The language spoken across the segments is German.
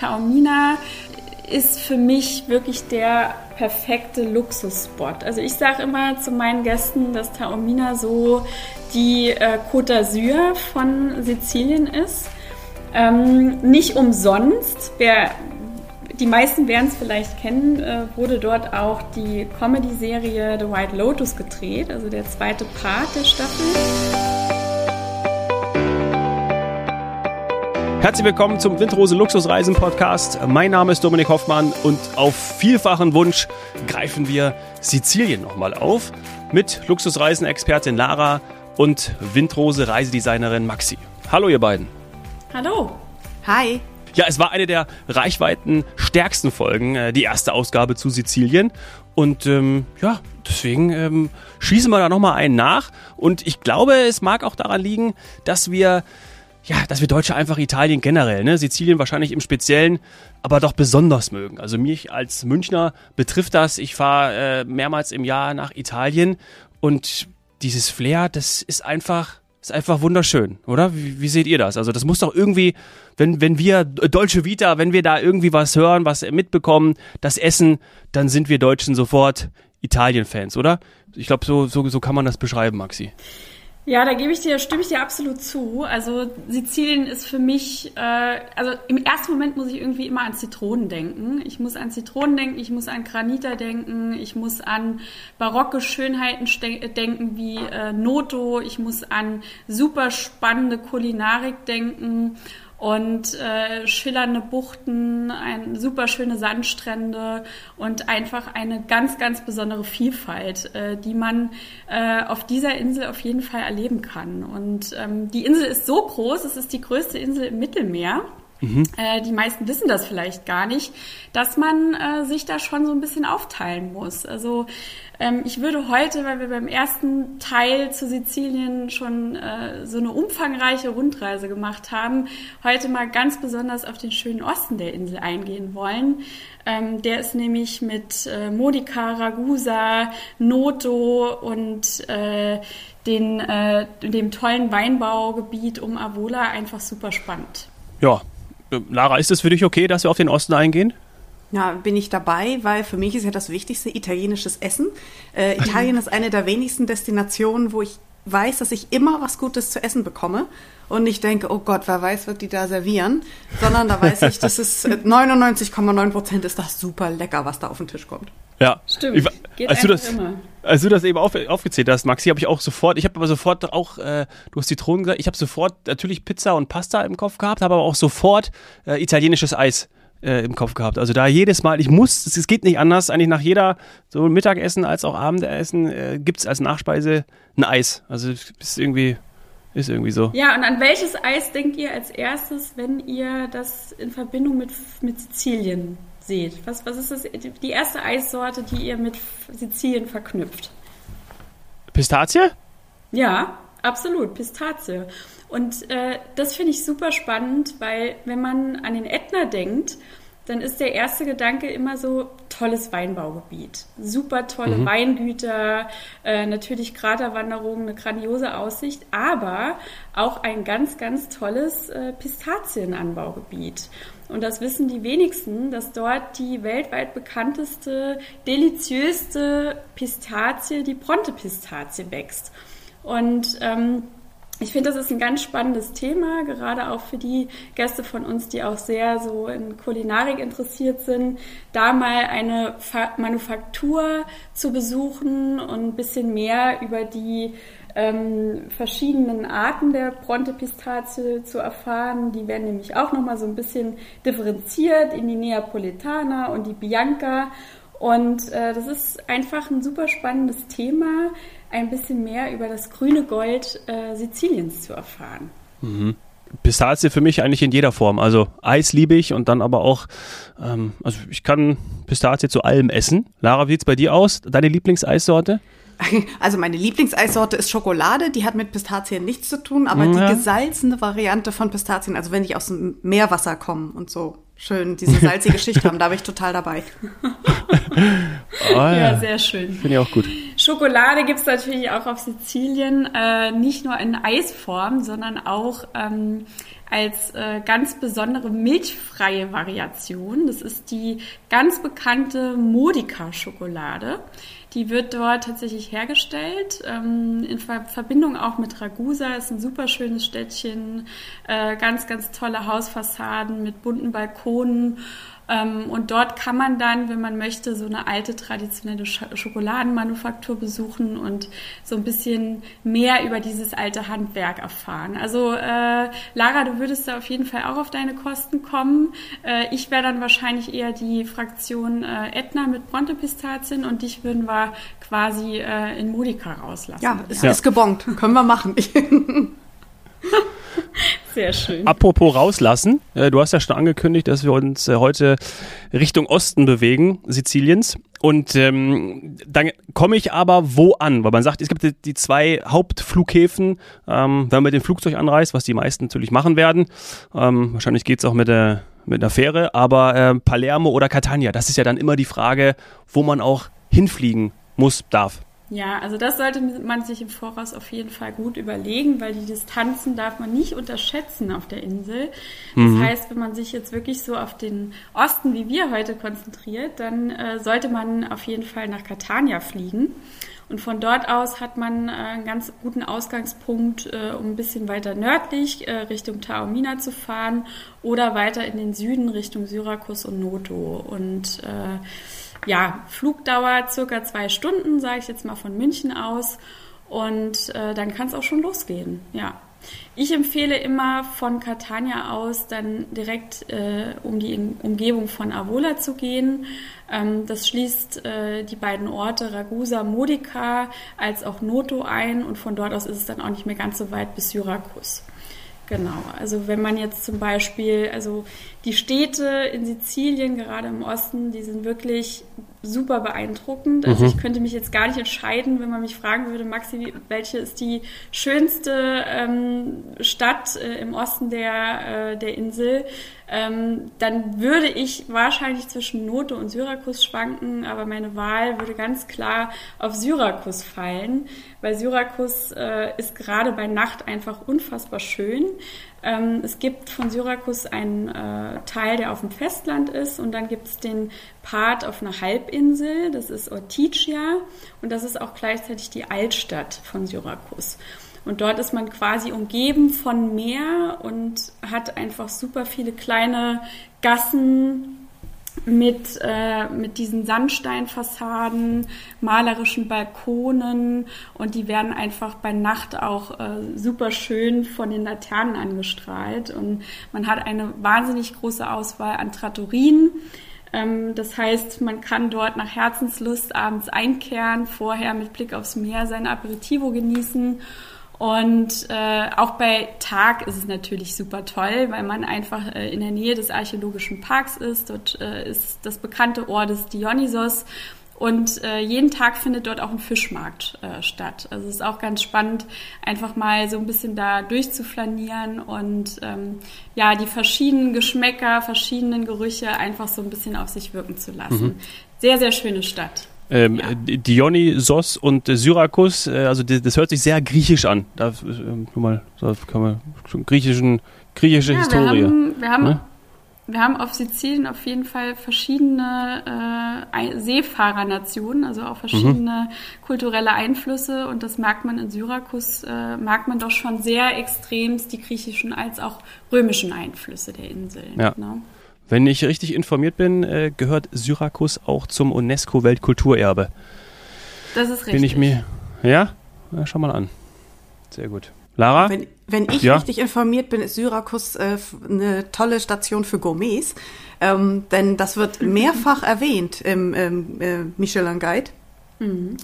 Taormina ist für mich wirklich der perfekte Luxusspot. Also ich sage immer zu meinen Gästen, dass Taormina so die äh, Côte d'Azur von Sizilien ist. Ähm, nicht umsonst, wer, die meisten werden es vielleicht kennen, äh, wurde dort auch die Comedy-Serie The White Lotus gedreht, also der zweite Part der Staffel. Herzlich willkommen zum Windrose Luxusreisen Podcast. Mein Name ist Dominik Hoffmann und auf vielfachen Wunsch greifen wir Sizilien nochmal auf mit Luxusreisen-Expertin Lara und Windrose Reisedesignerin Maxi. Hallo ihr beiden. Hallo. Hi. Ja, es war eine der reichweiten stärksten Folgen, äh, die erste Ausgabe zu Sizilien. Und ähm, ja, deswegen ähm, schießen wir da nochmal einen nach. Und ich glaube, es mag auch daran liegen, dass wir ja, dass wir Deutsche einfach Italien generell, ne, Sizilien wahrscheinlich im Speziellen, aber doch besonders mögen. Also mich als Münchner betrifft das. Ich fahre äh, mehrmals im Jahr nach Italien und dieses Flair, das ist einfach, ist einfach wunderschön, oder? Wie, wie seht ihr das? Also das muss doch irgendwie, wenn, wenn wir Deutsche Vita, wenn wir da irgendwie was hören, was mitbekommen, das Essen, dann sind wir Deutschen sofort Italien-Fans, oder? Ich glaube, so, so, so kann man das beschreiben, Maxi. Ja, da gebe ich dir, stimme ich dir absolut zu. Also Sizilien ist für mich, äh, also im ersten Moment muss ich irgendwie immer an Zitronen denken. Ich muss an Zitronen denken, ich muss an Granita denken, ich muss an barocke Schönheiten denken wie äh, Noto, ich muss an super spannende Kulinarik denken und äh, schillernde Buchten, ein, super schöne Sandstrände und einfach eine ganz, ganz besondere Vielfalt, äh, die man äh, auf dieser Insel auf jeden Fall erleben kann. Und ähm, die Insel ist so groß, es ist die größte Insel im Mittelmeer. Mhm. Äh, die meisten wissen das vielleicht gar nicht, dass man äh, sich da schon so ein bisschen aufteilen muss. Also ähm, ich würde heute, weil wir beim ersten Teil zu Sizilien schon äh, so eine umfangreiche Rundreise gemacht haben, heute mal ganz besonders auf den schönen Osten der Insel eingehen wollen. Ähm, der ist nämlich mit äh, Modica, Ragusa, Noto und äh, den, äh, dem tollen Weinbaugebiet um Avola einfach super spannend. Ja, Lara, ist es für dich okay, dass wir auf den Osten eingehen? Ja, bin ich dabei, weil für mich ist ja das Wichtigste italienisches Essen. Äh, Italien ist eine der wenigsten Destinationen, wo ich weiß, dass ich immer was Gutes zu essen bekomme und nicht denke, oh Gott, wer weiß, wird die da servieren, sondern da weiß ich, das ist 99,9 äh, Prozent ist das super lecker, was da auf den Tisch kommt. Ja, stimmt. Ich, Geht als, du das, immer. als du das eben auf, aufgezählt hast, Maxi, habe ich auch sofort, ich habe aber sofort auch, äh, du hast Zitronen gesagt, ich habe sofort natürlich Pizza und Pasta im Kopf gehabt, habe aber auch sofort äh, italienisches Eis äh, im Kopf gehabt. Also da jedes Mal, ich muss, es geht nicht anders, eigentlich nach jeder, so Mittagessen als auch Abendessen äh, gibt es als Nachspeise ein Eis. Also ist irgendwie, ist irgendwie so. Ja, und an welches Eis denkt ihr als erstes, wenn ihr das in Verbindung mit, mit Sizilien seht? Was, was ist das, die erste Eissorte, die ihr mit Sizilien verknüpft? Pistazie? Ja, absolut, Pistazie. Und äh, das finde ich super spannend, weil wenn man an den Ätna denkt, dann ist der erste Gedanke immer so tolles Weinbaugebiet, super tolle mhm. Weingüter, äh, natürlich Kraterwanderungen, eine grandiose Aussicht, aber auch ein ganz, ganz tolles äh, Pistazienanbaugebiet. Und das wissen die wenigsten, dass dort die weltweit bekannteste, deliziöste Pistazie, die Bronte-Pistazie wächst. Und ähm, ich finde, das ist ein ganz spannendes Thema, gerade auch für die Gäste von uns, die auch sehr so in Kulinarik interessiert sind, da mal eine Fa Manufaktur zu besuchen und ein bisschen mehr über die ähm, verschiedenen Arten der Bronte-Pistazie zu erfahren. Die werden nämlich auch nochmal so ein bisschen differenziert in die Neapolitana und die Bianca. Und äh, das ist einfach ein super spannendes Thema, ein bisschen mehr über das grüne Gold äh, Siziliens zu erfahren. Mhm. Pistazie für mich eigentlich in jeder Form. Also Eis liebe ich und dann aber auch, ähm, also ich kann Pistazie zu allem essen. Lara, wie sieht es bei dir aus? Deine Lieblingseissorte? Also meine Lieblingseissorte ist Schokolade, die hat mit Pistazien nichts zu tun, aber ja. die gesalzene Variante von Pistazien, also wenn die aus dem Meerwasser kommen und so schön diese salzige Schicht haben, da bin ich total dabei. oh, ja. ja. sehr schön. Finde ich auch gut. Schokolade gibt es natürlich auch auf Sizilien, äh, nicht nur in Eisform, sondern auch ähm, als äh, ganz besondere milchfreie Variation. Das ist die ganz bekannte Modica-Schokolade. Die wird dort tatsächlich hergestellt, ähm, in Ver Verbindung auch mit Ragusa. Ist ein super schönes Städtchen, äh, ganz, ganz tolle Hausfassaden mit bunten Balkonen und dort kann man dann, wenn man möchte, so eine alte traditionelle Schokoladenmanufaktur besuchen und so ein bisschen mehr über dieses alte Handwerk erfahren. Also äh, Lara, du würdest da auf jeden Fall auch auf deine Kosten kommen. Äh, ich wäre dann wahrscheinlich eher die Fraktion äh, Etna mit Bronte-Pistazien und dich würden wir quasi äh, in Modica rauslassen. Ja, ist, ja. ist gebongt. Können wir machen. Sehr schön. Apropos rauslassen, äh, du hast ja schon angekündigt, dass wir uns äh, heute Richtung Osten bewegen, Siziliens. Und ähm, dann komme ich aber wo an? Weil man sagt, es gibt die, zwei Hauptflughäfen, ähm, wenn man mit dem Flugzeug anreist, was die meisten natürlich machen werden. Ähm, wahrscheinlich geht es auch mit der, mit einer Fähre, aber äh, Palermo oder Catania, das ist ja dann immer die Frage, wo man auch hinfliegen muss, darf. Ja, also das sollte man sich im Voraus auf jeden Fall gut überlegen, weil die Distanzen darf man nicht unterschätzen auf der Insel. Das mhm. heißt, wenn man sich jetzt wirklich so auf den Osten wie wir heute konzentriert, dann äh, sollte man auf jeden Fall nach Catania fliegen. Und von dort aus hat man äh, einen ganz guten Ausgangspunkt, äh, um ein bisschen weiter nördlich äh, Richtung Taormina zu fahren oder weiter in den Süden Richtung Syrakus und Noto. Und äh, ja, Flugdauer circa zwei Stunden, sage ich jetzt mal von München aus. Und äh, dann kann es auch schon losgehen, ja. Ich empfehle immer von Catania aus dann direkt äh, um die Umgebung von Avola zu gehen. Ähm, das schließt äh, die beiden Orte Ragusa, Modica als auch Noto ein und von dort aus ist es dann auch nicht mehr ganz so weit bis Syrakus. Genau, also wenn man jetzt zum Beispiel, also die Städte in Sizilien, gerade im Osten, die sind wirklich super beeindruckend. Also mhm. ich könnte mich jetzt gar nicht entscheiden, wenn man mich fragen würde, Maxi, welche ist die schönste ähm, Stadt äh, im Osten der, äh, der Insel? ähm, dann würde ich wahrscheinlich zwischen Note und Syrakus schwanken, aber meine Wahl würde ganz klar auf Syrakus fallen, weil Syrakus äh, ist gerade bei Nacht einfach unfassbar schön. Ähm, es gibt von Syrakus einen Teil, der auf dem Festland ist und dann gibt es den Part auf einer Halbinsel, das ist Ortigia und das ist auch gleichzeitig die Altstadt von Syrakus. Und dort ist man quasi umgeben von Meer und hat einfach super viele kleine Gassen mit, äh, mit diesen Sandsteinfassaden, malerischen Balkonen und die werden einfach bei Nacht auch äh, super schön von den Laternen angestrahlt und man hat eine wahnsinnig große Auswahl an Trattorien. Ähm, das heißt, man kann dort nach Herzenslust abends einkehren, vorher mit Blick aufs Meer sein Aperitivo genießen und äh, auch bei Tag ist es natürlich super toll, weil man einfach äh, in der Nähe des archäologischen Parks ist. Dort äh, ist das bekannte Ohr des Dionysos. Und äh, jeden Tag findet dort auch ein Fischmarkt äh, statt. Also es ist auch ganz spannend, einfach mal so ein bisschen da durchzuflanieren und ähm, ja, die verschiedenen Geschmäcker, verschiedenen Gerüche einfach so ein bisschen auf sich wirken zu lassen. Mhm. Sehr, sehr schöne Stadt. Ähm, ja. Dionysos und Syrakus, äh, also das, das, hört sich sehr griechisch an. Da äh, mal, da kann man griechischen, griechische ja, Historie. Wir haben, wir, haben, ne? wir haben auf Sizilien auf jeden Fall verschiedene äh, Seefahrernationen, also auch verschiedene mhm. kulturelle Einflüsse und das merkt man in Syrakus, äh, merkt man doch schon sehr extremst die griechischen als auch römischen Einflüsse der Inseln. Ja. Ne? Wenn ich richtig informiert bin, äh, gehört Syrakus auch zum UNESCO-Weltkulturerbe. Das ist richtig. Bin ich mir. Ja? ja? Schau mal an. Sehr gut. Lara? Wenn, wenn ich ja? richtig informiert bin, ist Syrakus äh, eine tolle Station für Gourmets. Ähm, denn das wird mehrfach erwähnt im ähm, äh, Michelin Guide. Mhm.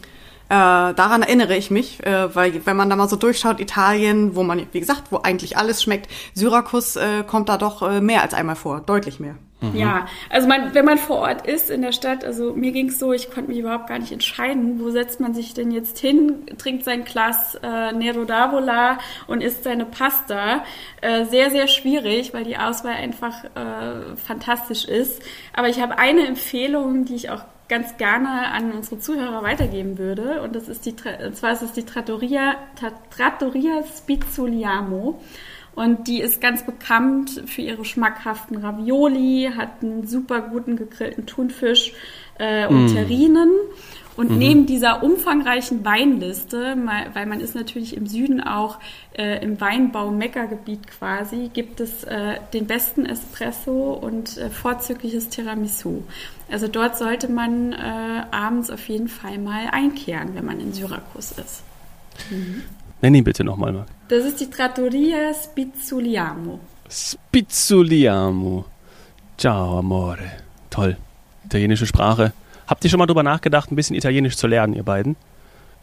Äh, daran erinnere ich mich, äh, weil wenn man da mal so durchschaut, Italien, wo man, wie gesagt, wo eigentlich alles schmeckt, Syrakus äh, kommt da doch äh, mehr als einmal vor, deutlich mehr. Mhm. Ja, also man, wenn man vor Ort ist in der Stadt, also mir ging's so, ich konnte mich überhaupt gar nicht entscheiden, wo setzt man sich denn jetzt hin, trinkt sein Glas äh, Nero d'Avola und isst seine Pasta. Äh, sehr, sehr schwierig, weil die Auswahl einfach äh, fantastisch ist. Aber ich habe eine Empfehlung, die ich auch ganz gerne an unsere Zuhörer weitergeben würde. Und das ist die, und zwar ist es die Trattoria, Trattoria Spizzuliamo. Und die ist ganz bekannt für ihre schmackhaften Ravioli, hat einen super guten gegrillten Thunfisch äh, und mm. Terrinen. Und mhm. neben dieser umfangreichen Weinliste, weil man ist natürlich im Süden auch äh, im Weinbau-Meckergebiet quasi, gibt es äh, den besten Espresso und äh, vorzügliches Tiramisu. Also dort sollte man äh, abends auf jeden Fall mal einkehren, wenn man in Syrakus ist. Mhm. Nenn ihn bitte nochmal. Das ist die Trattoria Spizzuliamo. Spizzuliamo. Ciao, amore. Toll. Italienische Sprache. Habt ihr schon mal drüber nachgedacht, ein bisschen Italienisch zu lernen, ihr beiden?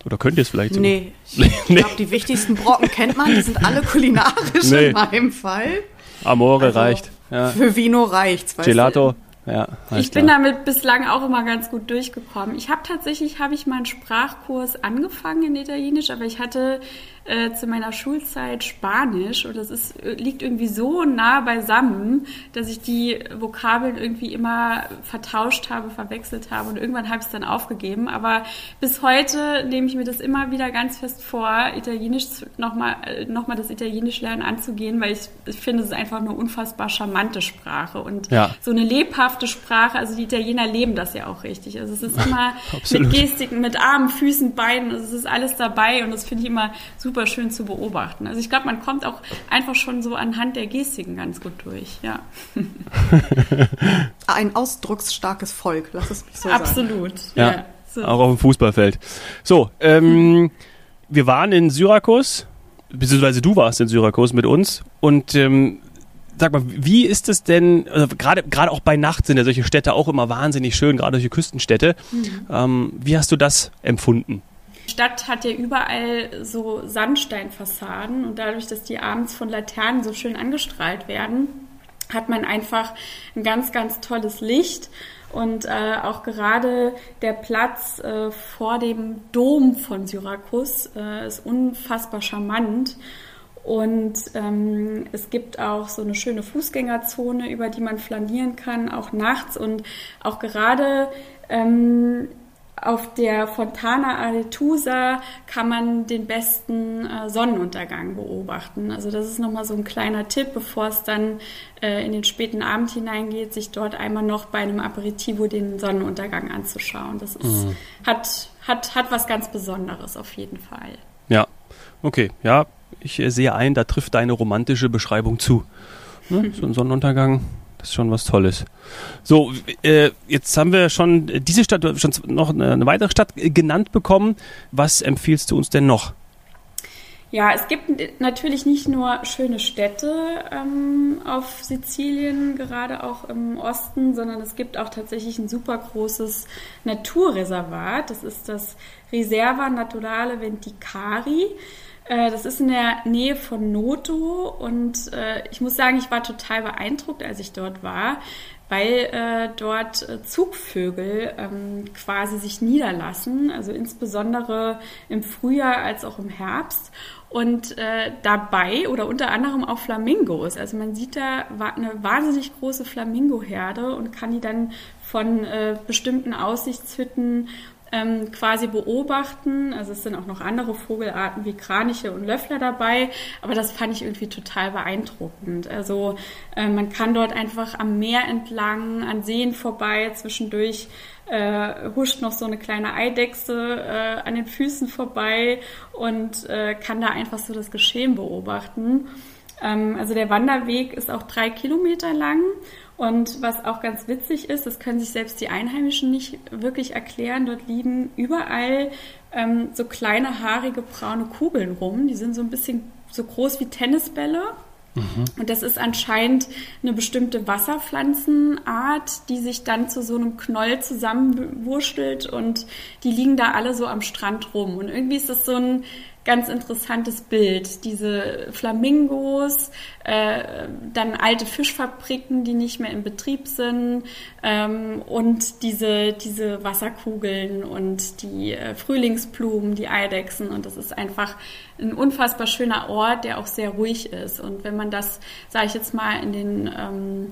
Oder könnt ihr es vielleicht? Nee, ich nee. glaube, die wichtigsten Brocken kennt man, die sind alle kulinarisch nee. in meinem Fall. Amore also, reicht. Ja. Für Vino reicht's. Gelato. Du? Ja, ich bin damit bislang auch immer ganz gut durchgekommen. Ich habe tatsächlich, habe ich mal einen Sprachkurs angefangen in Italienisch, aber ich hatte äh, zu meiner Schulzeit Spanisch und das ist, äh, liegt irgendwie so nah beisammen, dass ich die Vokabeln irgendwie immer vertauscht habe, verwechselt habe und irgendwann habe ich es dann aufgegeben. Aber bis heute nehme ich mir das immer wieder ganz fest vor, Italienisch nochmal äh, noch mal das Italienisch lernen anzugehen, weil ich, ich finde, es ist einfach eine unfassbar charmante Sprache und ja. so eine lebhafte Sprache. Also die Italiener leben das ja auch richtig. Also es ist immer mit Gestiken, mit Armen, Füßen, Beinen, also es ist alles dabei und das finde ich immer super super schön zu beobachten. Also ich glaube, man kommt auch einfach schon so anhand der Gestiken ganz gut durch, ja. Ein ausdrucksstarkes Volk, lass es mich so Absolut, sagen. Ja, ja so. auch auf dem Fußballfeld. So, ähm, wir waren in Syrakus, beziehungsweise du warst in Syrakus mit uns und ähm, sag mal, wie ist es denn, also gerade gerade auch bei Nacht sind ja solche Städte auch immer wahnsinnig schön, gerade solche Küstenstädte. Mhm. Ähm, wie hast du das empfunden? Stadt hat ja überall so Sandsteinfassaden und dadurch, dass die abends von Laternen so schön angestrahlt werden, hat man einfach ein ganz, ganz tolles Licht. Und äh, auch gerade der Platz äh, vor dem Dom von Syrakus äh, ist unfassbar charmant. Und ähm, es gibt auch so eine schöne Fußgängerzone, über die man flanieren kann, auch nachts. Und auch gerade ähm, auf der Fontana Aretusa kann man den besten äh, Sonnenuntergang beobachten. Also das ist nochmal so ein kleiner Tipp, bevor es dann äh, in den späten Abend hineingeht, sich dort einmal noch bei einem Aperitivo den Sonnenuntergang anzuschauen. Das ist, mhm. hat, hat, hat was ganz Besonderes auf jeden Fall. Ja, okay, ja, ich äh, sehe ein, da trifft deine romantische Beschreibung zu. Ne? So ein Sonnenuntergang das ist schon was Tolles. So, äh, jetzt haben wir schon diese Stadt, schon noch eine weitere Stadt genannt bekommen. Was empfiehlst du uns denn noch? Ja, es gibt natürlich nicht nur schöne Städte ähm, auf Sizilien, gerade auch im Osten, sondern es gibt auch tatsächlich ein super großes Naturreservat. Das ist das Riserva Naturale Venticari. Äh, das ist in der Nähe von Noto und äh, ich muss sagen, ich war total beeindruckt, als ich dort war, weil äh, dort Zugvögel ähm, quasi sich niederlassen, also insbesondere im Frühjahr als auch im Herbst. Und dabei oder unter anderem auch Flamingos. Also man sieht da eine wahnsinnig große Flamingoherde und kann die dann von bestimmten Aussichtshütten ähm, quasi beobachten. Also es sind auch noch andere Vogelarten wie Kraniche und Löffler dabei, aber das fand ich irgendwie total beeindruckend. Also äh, man kann dort einfach am Meer entlang, an Seen vorbei, zwischendurch äh, huscht noch so eine kleine Eidechse äh, an den Füßen vorbei und äh, kann da einfach so das Geschehen beobachten. Ähm, also der Wanderweg ist auch drei Kilometer lang und was auch ganz witzig ist, das können sich selbst die Einheimischen nicht wirklich erklären. Dort liegen überall ähm, so kleine haarige braune Kugeln rum. Die sind so ein bisschen so groß wie Tennisbälle. Mhm. Und das ist anscheinend eine bestimmte Wasserpflanzenart, die sich dann zu so einem Knoll zusammenwurschtelt und die liegen da alle so am Strand rum. Und irgendwie ist das so ein ganz interessantes Bild. Diese Flamingos, äh, dann alte Fischfabriken, die nicht mehr in Betrieb sind ähm, und diese, diese Wasserkugeln und die äh, Frühlingsblumen, die Eidechsen. Und das ist einfach ein unfassbar schöner Ort, der auch sehr ruhig ist. Und wenn man das, sage ich jetzt mal, in den ähm,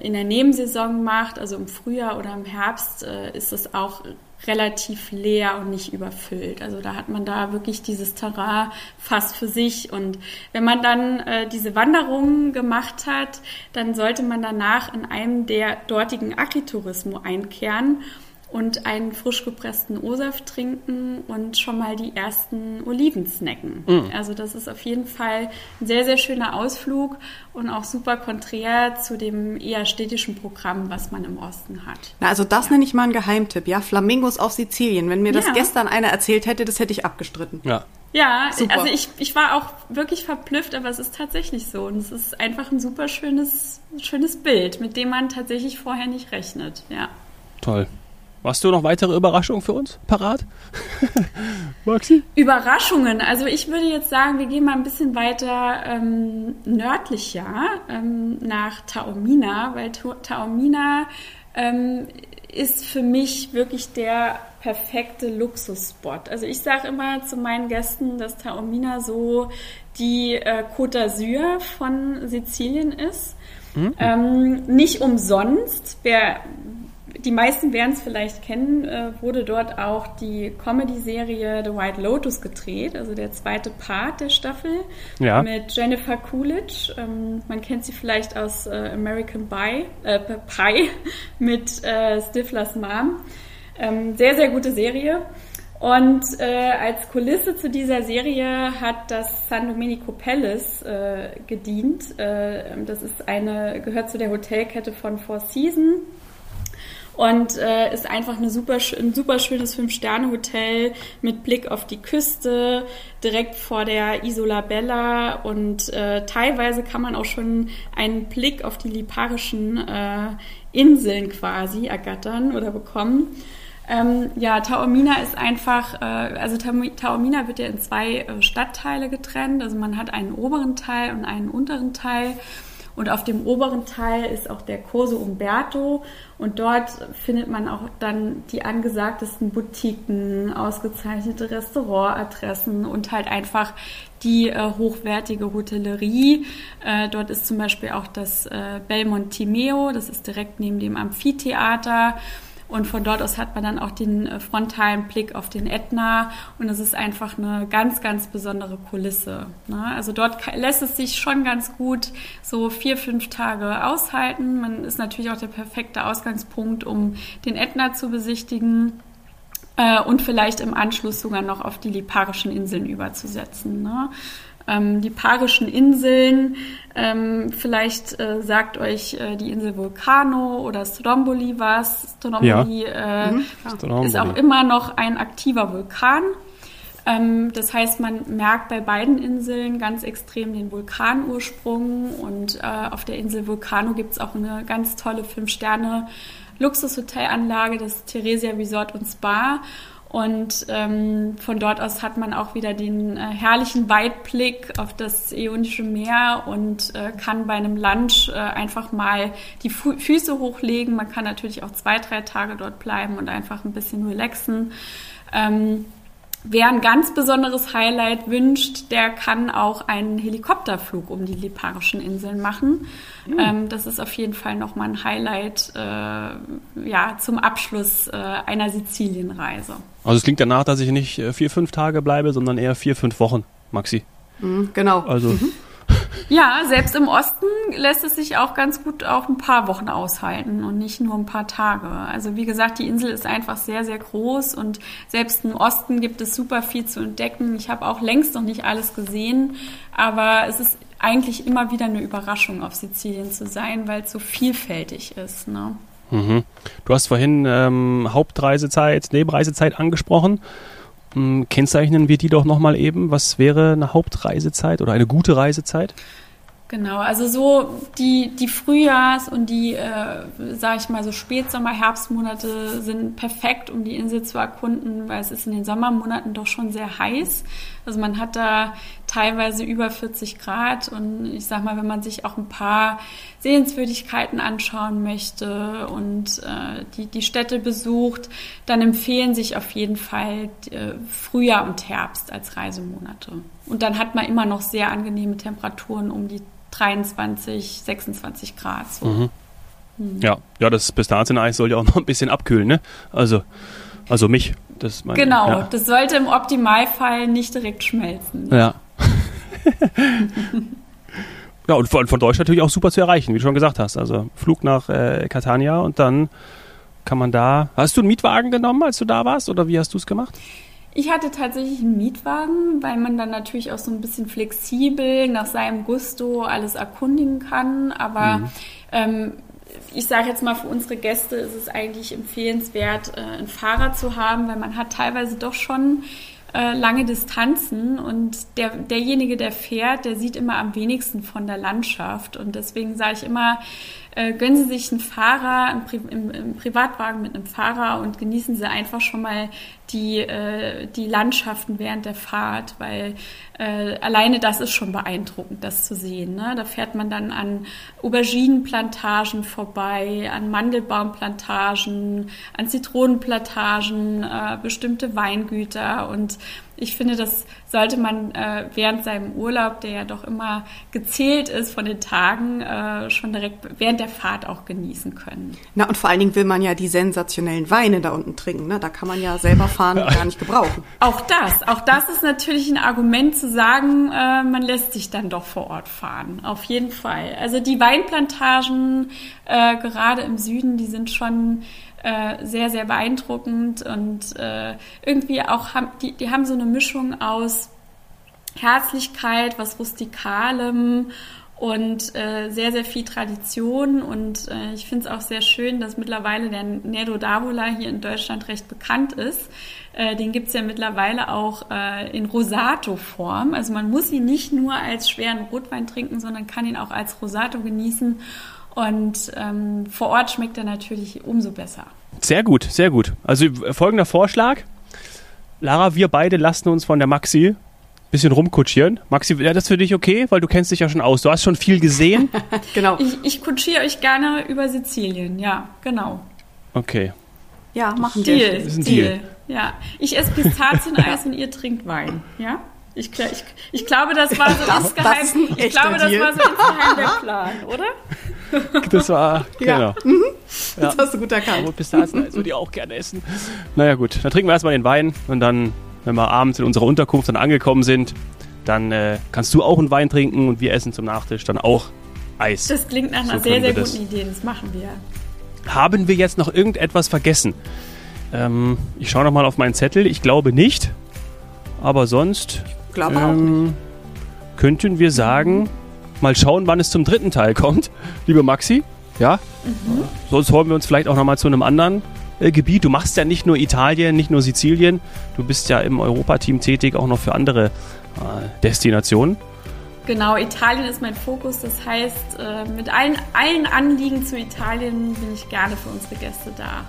in der Nebensaison macht, also im Frühjahr oder im Herbst, äh, ist es auch relativ leer und nicht überfüllt. Also da hat man da wirklich dieses Terrain fast für sich. Und wenn man dann äh, diese Wanderungen gemacht hat, dann sollte man danach in einem der dortigen Agritourismo einkehren und einen frisch gepressten O-Saft trinken und schon mal die ersten Oliven snacken. Mm. Also das ist auf jeden Fall ein sehr, sehr schöner Ausflug und auch super konträr zu dem eher städtischen Programm, was man im Osten hat. Na, also das ja. nenne ich mal einen Geheimtipp, ja? Flamingos auf Sizilien. Wenn mir das ja. gestern einer erzählt hätte, das hätte ich abgestritten. Ja. Ja, super. also ich, ich war auch wirklich verblüfft, aber es ist tatsächlich so. Und es ist einfach ein super schönes, schönes Bild, mit dem man tatsächlich vorher nicht rechnet. Ja. Toll. Hast du noch weitere Überraschungen für uns parat? Maxi? Überraschungen. Also ich würde jetzt sagen, wir gehen mal ein bisschen weiter ähm, nördlicher ähm, nach Taormina, weil Taormina ähm, ist für mich wirklich der perfekte Luxusspot. Also ich sage immer zu meinen Gästen, dass Taormina so die äh, Côte d'Azur von Sizilien ist. Mhm. Ähm, nicht umsonst. Wer die meisten werden es vielleicht kennen, äh, wurde dort auch die Comedy-Serie The White Lotus gedreht, also der zweite Part der Staffel ja. mit Jennifer Coolidge. Ähm, man kennt sie vielleicht aus äh, American Pie, äh, Pie mit äh, Stiflers Mom. Ähm, sehr, sehr gute Serie. Und äh, als Kulisse zu dieser Serie hat das San Domenico Palace äh, gedient. Äh, das ist eine, gehört zu der Hotelkette von Four Seasons und äh, ist einfach eine super, ein super schönes Fünf-Sterne-Hotel mit Blick auf die Küste, direkt vor der Isola Bella und äh, teilweise kann man auch schon einen Blick auf die liparischen äh, Inseln quasi ergattern oder bekommen. Ähm, ja, Taormina ist einfach, äh, also Taormina wird ja in zwei äh, Stadtteile getrennt. Also man hat einen oberen Teil und einen unteren Teil. Und auf dem oberen Teil ist auch der Corso Umberto und dort findet man auch dann die angesagtesten Boutiquen, ausgezeichnete Restaurantadressen und halt einfach die äh, hochwertige Hotellerie. Äh, dort ist zum Beispiel auch das äh, Belmont Timeo, das ist direkt neben dem Amphitheater. Und von dort aus hat man dann auch den äh, frontalen Blick auf den Ätna und es ist einfach eine ganz, ganz besondere Kulisse. Ne? Also dort lässt es sich schon ganz gut so vier, fünf Tage aushalten. Man ist natürlich auch der perfekte Ausgangspunkt, um den Ätna zu besichtigen äh, und vielleicht im Anschluss sogar noch auf die Liparischen Inseln überzusetzen. Ne? Ähm, die Parischen Inseln. Ähm, vielleicht äh, sagt euch äh, die Insel Vulcano oder Stromboli was. Stromboli, ja. äh, mhm. ist auch immer noch ein aktiver Vulkan. Ähm, das heißt, man merkt bei beiden Inseln ganz extrem den Vulkanursprung und äh, auf der Insel Vulcano gibt es auch eine ganz tolle Fünf-Sterne- Luxushotelanlage, das Theresia Resort und Spa. Und ähm, von dort aus hat man auch wieder den äh, herrlichen Weitblick auf das Ionische Meer und äh, kann bei einem Lunch äh, einfach mal die Fu Füße hochlegen. Man kann natürlich auch zwei, drei Tage dort bleiben und einfach ein bisschen relaxen. Ähm, Wer ein ganz besonderes Highlight wünscht, der kann auch einen Helikopterflug um die Liparischen Inseln machen. Mhm. Ähm, das ist auf jeden Fall nochmal ein Highlight äh, ja, zum Abschluss äh, einer Sizilienreise. Also es klingt danach, dass ich nicht äh, vier, fünf Tage bleibe, sondern eher vier, fünf Wochen, Maxi. Mhm, genau. Also mhm. Ja, selbst im Osten lässt es sich auch ganz gut auch ein paar Wochen aushalten und nicht nur ein paar Tage. Also wie gesagt, die Insel ist einfach sehr, sehr groß und selbst im Osten gibt es super viel zu entdecken. Ich habe auch längst noch nicht alles gesehen, aber es ist eigentlich immer wieder eine Überraschung, auf Sizilien zu sein, weil es so vielfältig ist. Ne? Mhm. Du hast vorhin ähm, Hauptreisezeit, Nebenreisezeit angesprochen. Hm, kennzeichnen wir die doch nochmal eben. Was wäre eine Hauptreisezeit oder eine gute Reisezeit? Genau, also so die, die Frühjahrs- und die, äh, sage ich mal, so Spätsommer-, Herbstmonate sind perfekt, um die Insel zu erkunden, weil es ist in den Sommermonaten doch schon sehr heiß. Also man hat da teilweise über 40 Grad und ich sag mal, wenn man sich auch ein paar Sehenswürdigkeiten anschauen möchte und äh, die, die Städte besucht, dann empfehlen sich auf jeden Fall äh, Frühjahr und Herbst als Reisemonate. Und dann hat man immer noch sehr angenehme Temperaturen um die 23, 26 Grad. So. Mhm. Mhm. Ja, ja, das Pistazieneis soll ja auch noch ein bisschen abkühlen, ne? Also Also mich. Das mein, genau, ja. das sollte im Optimalfall nicht direkt schmelzen. Ja. ja, und von, von Deutschland natürlich auch super zu erreichen, wie du schon gesagt hast. Also Flug nach äh, Catania und dann kann man da. Hast du einen Mietwagen genommen, als du da warst, oder wie hast du es gemacht? Ich hatte tatsächlich einen Mietwagen, weil man dann natürlich auch so ein bisschen flexibel nach seinem Gusto alles erkundigen kann. Aber mhm. ähm, ich sage jetzt mal, für unsere Gäste ist es eigentlich empfehlenswert, äh, einen Fahrer zu haben, weil man hat teilweise doch schon äh, lange Distanzen und der, derjenige, der fährt, der sieht immer am wenigsten von der Landschaft. Und deswegen sage ich immer, äh, gönnen Sie sich einen Fahrer, einen Pri im, Privatwagen mit einem Fahrer und genießen Sie einfach schon mal die, äh, die Landschaften während der Fahrt, weil äh, alleine das ist schon beeindruckend, das zu sehen. Ne? Da fährt man dann an Auberginenplantagen vorbei, an Mandelbaumplantagen, an Zitronenplantagen, äh, bestimmte Weingüter und ich finde, das sollte man äh, während seinem Urlaub, der ja doch immer gezählt ist von den Tagen, äh, schon direkt während der Fahrt auch genießen können. Na, und vor allen Dingen will man ja die sensationellen Weine da unten trinken. Ne? Da kann man ja selber fahren gar nicht gebrauchen. Auch das, auch das ist natürlich ein Argument zu sagen, äh, man lässt sich dann doch vor Ort fahren. Auf jeden Fall. Also die Weinplantagen, äh, gerade im Süden, die sind schon äh, sehr, sehr beeindruckend und äh, irgendwie auch haben, die, die haben so eine Mischung aus Herzlichkeit, was Rustikalem und äh, sehr, sehr viel Tradition. Und äh, ich finde es auch sehr schön, dass mittlerweile der Nerdo d'Avola hier in Deutschland recht bekannt ist. Äh, den gibt's ja mittlerweile auch äh, in Rosato-Form. Also man muss ihn nicht nur als schweren Rotwein trinken, sondern kann ihn auch als Rosato genießen. Und ähm, vor Ort schmeckt er natürlich umso besser. Sehr gut, sehr gut. Also folgender Vorschlag. Lara, wir beide lassen uns von der Maxi ein bisschen rumkutschieren. Maxi, wäre das für dich okay? Weil du kennst dich ja schon aus. Du hast schon viel gesehen. genau. Ich, ich kutschiere euch gerne über Sizilien. Ja, genau. Okay. Ja, machen wir. Deal. Das ist ein Deal. Deal. Ja. Ich esse Pistazieneis und ihr trinkt Wein. Ja? Ich, ich, ich glaube, das war so das, insgeheim, das ich glaube, das war so insgeheim der Plan, oder? Das war, ja. genau. Mhm. Das ja. hast du gut erkannt. Aber Pistazien würde ich auch gerne essen. Naja gut, dann trinken wir erstmal den Wein und dann, wenn wir abends in unserer Unterkunft dann angekommen sind, dann äh, kannst du auch einen Wein trinken und wir essen zum Nachtisch dann auch Eis. Das klingt nach einer so sehr, sehr guten Idee, das machen wir. Haben wir jetzt noch irgendetwas vergessen? Ähm, ich schaue nochmal auf meinen Zettel. Ich glaube nicht. Aber sonst glaube auch ähm, nicht. Könnten wir sagen, mal schauen, wann es zum dritten Teil kommt, liebe Maxi. Ja? Mhm. Sonst holen wir uns vielleicht auch nochmal zu einem anderen äh, Gebiet. Du machst ja nicht nur Italien, nicht nur Sizilien. Du bist ja im Europateam tätig, auch noch für andere äh, Destinationen. Genau, Italien ist mein Fokus. Das heißt, äh, mit allen, allen Anliegen zu Italien bin ich gerne für unsere Gäste da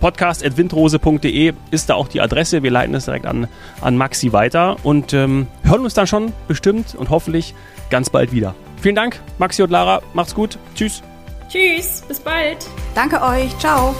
podcast.windrose.de ist da auch die Adresse. Wir leiten es direkt an, an Maxi weiter und ähm, hören uns dann schon bestimmt und hoffentlich ganz bald wieder. Vielen Dank, Maxi und Lara. Macht's gut. Tschüss. Tschüss. Bis bald. Danke euch. Ciao.